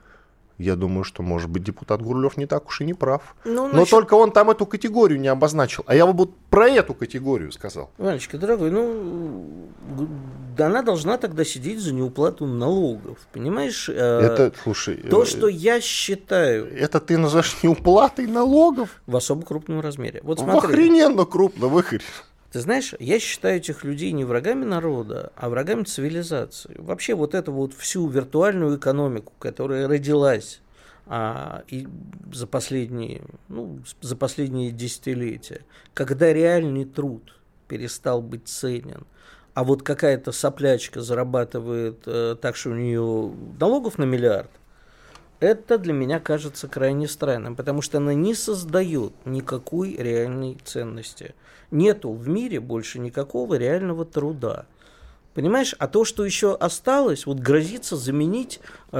A: я думаю, что, может быть, депутат Гурлев не так уж и не прав. Ну, Но только он там эту категорию не обозначил. А я вот про эту категорию сказал.
B: Ванечка, дорогой, ну, она должна тогда сидеть за неуплату налогов. Понимаешь? Э,
A: это, слушай...
B: То, э, что я считаю...
A: Это ты называешь неуплатой налогов?
B: В особо крупном размере. Вот смотри.
A: В охрененно крупно, выхарь.
B: Ты знаешь, я считаю этих людей не врагами народа, а врагами цивилизации. Вообще вот эту вот всю виртуальную экономику, которая родилась а, и за последние, ну, за последние десятилетия, когда реальный труд перестал быть ценен, а вот какая-то соплячка зарабатывает э, так, что у нее налогов на миллиард, это для меня кажется крайне странным, потому что она не создает никакой реальной ценности нету в мире больше никакого реального труда. Понимаешь? А то, что еще осталось, вот грозится заменить э,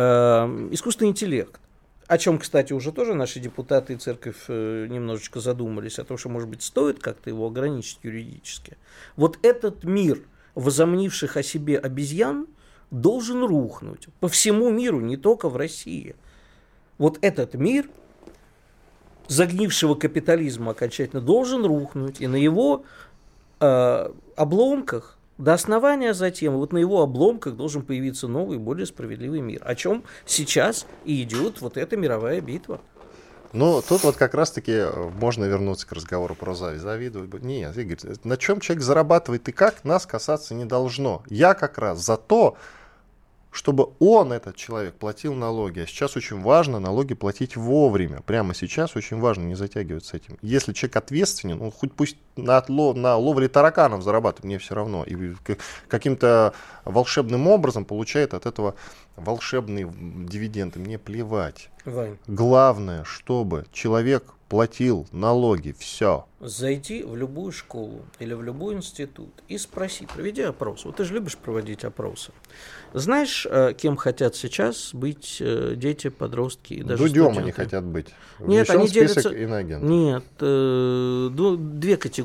B: искусственный интеллект. О чем, кстати, уже тоже наши депутаты и церковь э, немножечко задумались, о том, что, может быть, стоит как-то его ограничить юридически. Вот этот мир возомнивших о себе обезьян должен рухнуть по всему миру, не только в России. Вот этот мир загнившего капитализма окончательно должен рухнуть, и на его э, обломках до основания затем, вот на его обломках должен появиться новый, более справедливый мир, о чем сейчас и идет вот эта мировая битва.
A: Ну, тут вот как раз-таки э, можно вернуться к разговору про зависть. Завидовать. Нет, Игорь, на чем человек зарабатывает и как, нас касаться не должно. Я как раз за то, чтобы он, этот человек, платил налоги. А сейчас очень важно налоги платить вовремя. Прямо сейчас очень важно не затягивать с этим. Если человек ответственен, он хоть пусть на, отлов, на ловле тараканов зарабатывает, мне все равно. И каким-то волшебным образом получает от этого волшебные дивиденды. Мне плевать.
B: Вань.
A: Главное, чтобы человек платил налоги, все.
B: Зайди в любую школу или в любой институт и спроси, проведи опрос. Вот ты же любишь проводить опросы. Знаешь, э, кем хотят сейчас быть э, дети, подростки и даже
A: Дудем
B: студенты?
A: они хотят быть.
B: Нет, они делятся...
A: иноагентов.
B: Нет, э, две категории.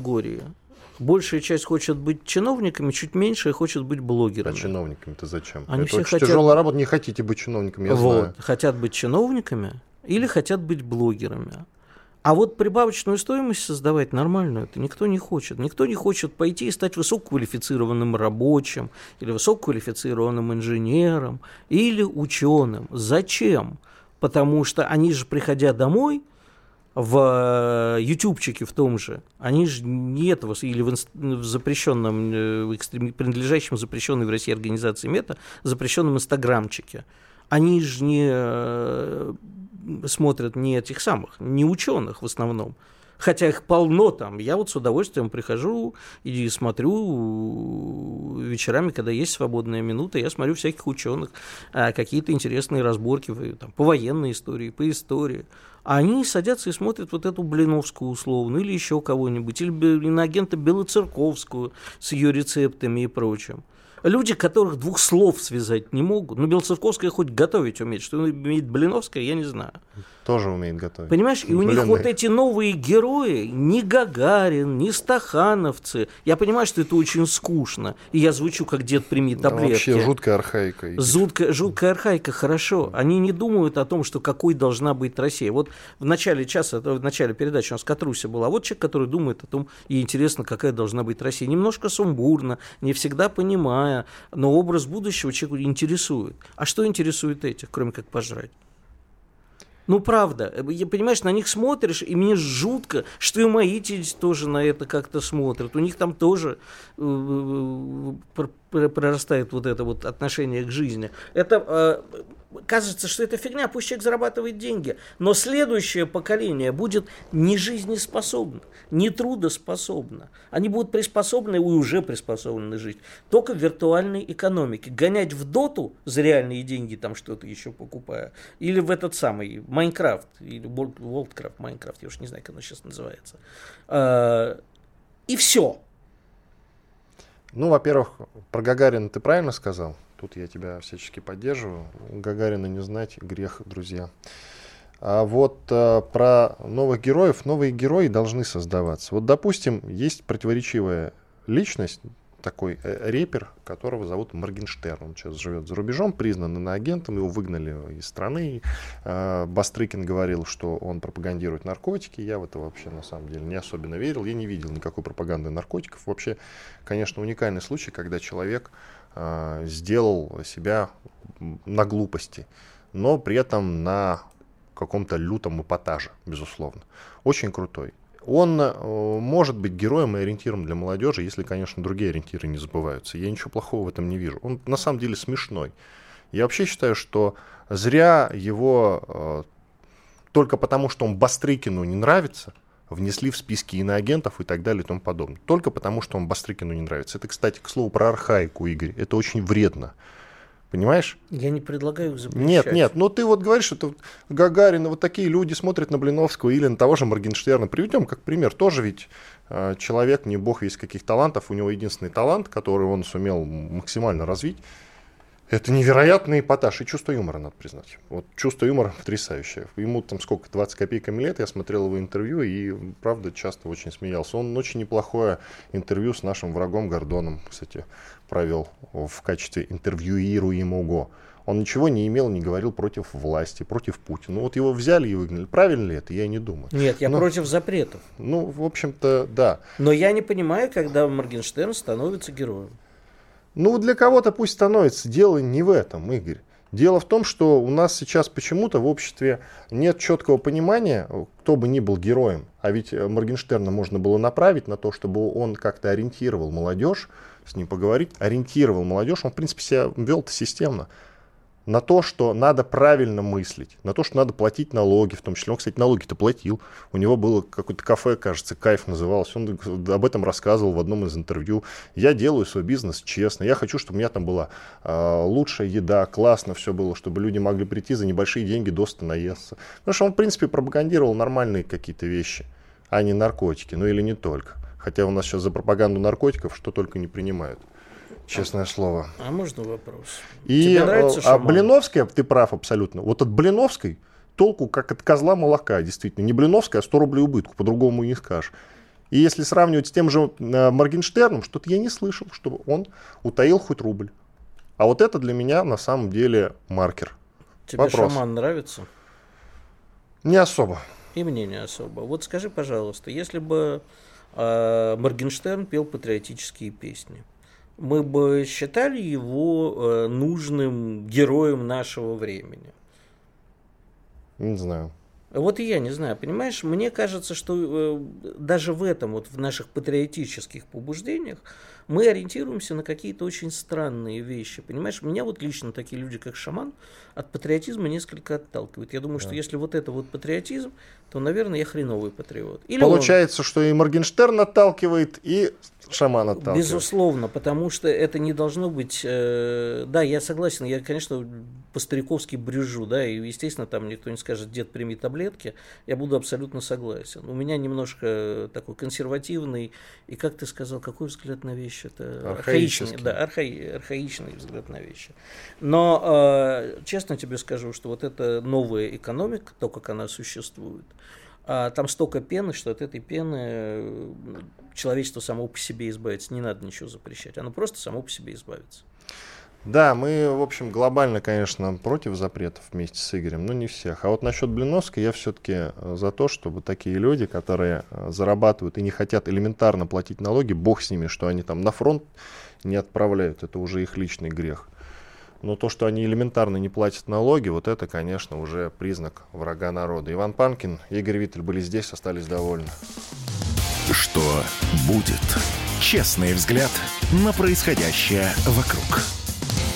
B: Большая часть хочет быть чиновниками, чуть меньше хочет быть блогерами.
A: А чиновниками-то зачем?
B: Они
A: Это
B: все
A: очень
B: хотят...
A: тяжелая работа, не хотите быть чиновниками, я
B: вот.
A: знаю.
B: Хотят быть чиновниками или хотят быть блогерами. А вот прибавочную стоимость создавать нормальную это никто не хочет. Никто не хочет пойти и стать высококвалифицированным рабочим или высококвалифицированным инженером или ученым. Зачем? Потому что они же, приходя домой, в э, ютубчике в том же, они же не этого, или в, в запрещенном, э, в экстрем, принадлежащем запрещенной в России организации МЕТА, запрещенном инстаграмчике, они же не э, смотрят не этих самых, не ученых в основном. Хотя их полно там. Я вот с удовольствием прихожу и смотрю вечерами, когда есть свободная минута, я смотрю всяких ученых, а, какие-то интересные разборки там, по военной истории, по истории. А они садятся и смотрят вот эту Блиновскую условную или еще кого-нибудь, или иноагента Белоцерковскую с ее рецептами и прочим. Люди, которых двух слов связать не могут. Ну, Белоцерковская хоть готовить умеет. Что умеет Блиновская, я не знаю.
A: Тоже умеет готовить.
B: Понимаешь, и у них вот эти новые герои, ни Гагарин, ни Стахановцы. Я понимаю, что это очень скучно. И я звучу, как дед прими таблетки. Да,
A: вообще жуткая архаика.
B: Жуткая, жуткая архаика, хорошо. Они не думают о том, что какой должна быть Россия. Вот в начале часа, в начале передачи у нас Катруся была. Вот человек, который думает о том, и интересно, какая должна быть Россия. Немножко сумбурно, не всегда понимая, но образ будущего человека интересует. А что интересует этих, кроме как пожрать? Ну, правда. Я, понимаешь, на них смотришь, и мне жутко, что и мои дети тоже на это как-то смотрят. У них там тоже э, э, прорастает вот это вот отношение к жизни. Это э, кажется, что это фигня, пусть человек зарабатывает деньги. Но следующее поколение будет не жизнеспособно, не трудоспособно. Они будут приспособлены и уже приспособлены жить только в виртуальной экономике. Гонять в доту за реальные деньги, там что-то еще покупая, или в этот самый Майнкрафт, или Worldcraft, Майнкрафт, я уж не знаю, как оно сейчас называется. А, и все.
A: Ну, во-первых, про Гагарина ты правильно сказал. Тут я тебя всячески поддерживаю. Гагарина не знать грех, друзья. А вот э, про новых героев, новые герои должны создаваться. Вот, допустим, есть противоречивая личность, такой э, репер, которого зовут Моргенштерн. Он сейчас живет за рубежом, признан иноагентом, его выгнали из страны. Э, Бастрыкин говорил, что он пропагандирует наркотики. Я в это вообще на самом деле не особенно верил. Я не видел никакой пропаганды наркотиков. Вообще, конечно, уникальный случай, когда человек э, сделал себя на глупости, но при этом на каком-то лютом эпатаже, безусловно. Очень крутой. Он э, может быть героем и ориентиром для молодежи, если, конечно, другие ориентиры не забываются. Я ничего плохого в этом не вижу. Он на самом деле смешной. Я вообще считаю, что зря его э, только потому, что он Бастрыкину не нравится, внесли в списки иноагентов и так далее и тому подобное. Только потому, что он Бастрыкину не нравится. Это, кстати, к слову про архаику, Игорь. Это очень вредно. Понимаешь?
B: Я не предлагаю запрещать.
A: Нет, нет, но ты вот говоришь, что Гагарина, вот такие люди смотрят на Блиновского или на того же Моргенштерна. Приведем как пример. Тоже ведь э, человек, не бог весь каких талантов, у него единственный талант, который он сумел максимально развить, это невероятный эпатаж и чувство юмора, надо признать. Вот чувство юмора потрясающее. Ему там сколько, 20 копейками лет, я смотрел его интервью и, правда, часто очень смеялся. Он очень неплохое интервью с нашим врагом Гордоном, кстати, провел в качестве интервьюируемого. Он ничего не имел, не говорил против власти, против Путина. Ну вот его взяли и выгнали. Правильно ли это? Я не думаю.
B: Нет, я Но, против запретов.
A: Ну, в общем-то, да.
B: Но я не понимаю, когда Моргенштерн становится героем.
A: Ну, для кого-то пусть становится. Дело не в этом, Игорь. Дело в том, что у нас сейчас почему-то в обществе нет четкого понимания, кто бы ни был героем. А ведь Моргенштерна можно было направить на то, чтобы он как-то ориентировал молодежь, с ним поговорить, ориентировал молодежь. Он, в принципе, себя вел-то системно. На то, что надо правильно мыслить, на то, что надо платить налоги, в том числе. Он, кстати, налоги-то платил. У него было какое-то кафе, кажется, «Кайф» называлось. Он об этом рассказывал в одном из интервью. Я делаю свой бизнес честно. Я хочу, чтобы у меня там была э, лучшая еда, классно все было, чтобы люди могли прийти за небольшие деньги доста наесться. Потому что он, в принципе, пропагандировал нормальные какие-то вещи, а не наркотики. Ну или не только. Хотя у нас сейчас за пропаганду наркотиков что только не принимают. Честное слово.
B: А можно вопрос?
A: И, Тебе нравится а шаман? Блиновская, ты прав абсолютно. Вот от Блиновской толку как от козла молока, действительно. Не Блиновская, а 100 рублей убытку, по-другому не скажешь. И если сравнивать с тем же э, Моргенштерном, что-то я не слышал, чтобы он утаил хоть рубль. А вот это для меня на самом деле маркер.
B: Тебе Вопрос. шаман нравится?
A: Не особо.
B: И мне не особо. Вот скажи, пожалуйста, если бы э, Моргенштерн пел патриотические песни, мы бы считали его э, нужным героем нашего времени?
A: Не знаю.
B: Вот и я не знаю, понимаешь, мне кажется, что э, даже в этом, вот в наших патриотических побуждениях, мы ориентируемся на какие-то очень странные вещи, понимаешь? Меня вот лично такие люди, как шаман, от патриотизма несколько отталкивают. Я думаю, да. что если вот это вот патриотизм, то, наверное, я хреновый патриот.
A: Или Получается, он... что и Моргенштерн отталкивает, и шаман отталкивает.
B: Безусловно, потому что это не должно быть... Э, да, я согласен, я, конечно, по-стариковски брюжу, да, и, естественно, там никто не скажет, дед, прими таблетки, я буду абсолютно согласен. У меня немножко такой консервативный, и, как ты сказал, какой взгляд на вещи? Это архаичный, да, архаи, архаичный взгляд на вещи. Но, э, честно тебе скажу, что вот эта новая экономика, то, как она существует, а там столько пены, что от этой пены э, человечество само по себе избавится. Не надо ничего запрещать. Оно просто само по себе избавится.
A: Да, мы, в общем, глобально, конечно, против запретов вместе с Игорем, но не всех. А вот насчет Блиновской я все-таки э, за то, чтобы такие люди, которые э, зарабатывают и не хотят элементарно платить налоги, бог с ними, что они там на фронт не отправляют, это уже их личный грех. Но то, что они элементарно не платят налоги, вот это, конечно, уже признак врага народа. Иван Панкин, Игорь Виттель были здесь, остались довольны.
C: Что будет? Честный взгляд на происходящее вокруг.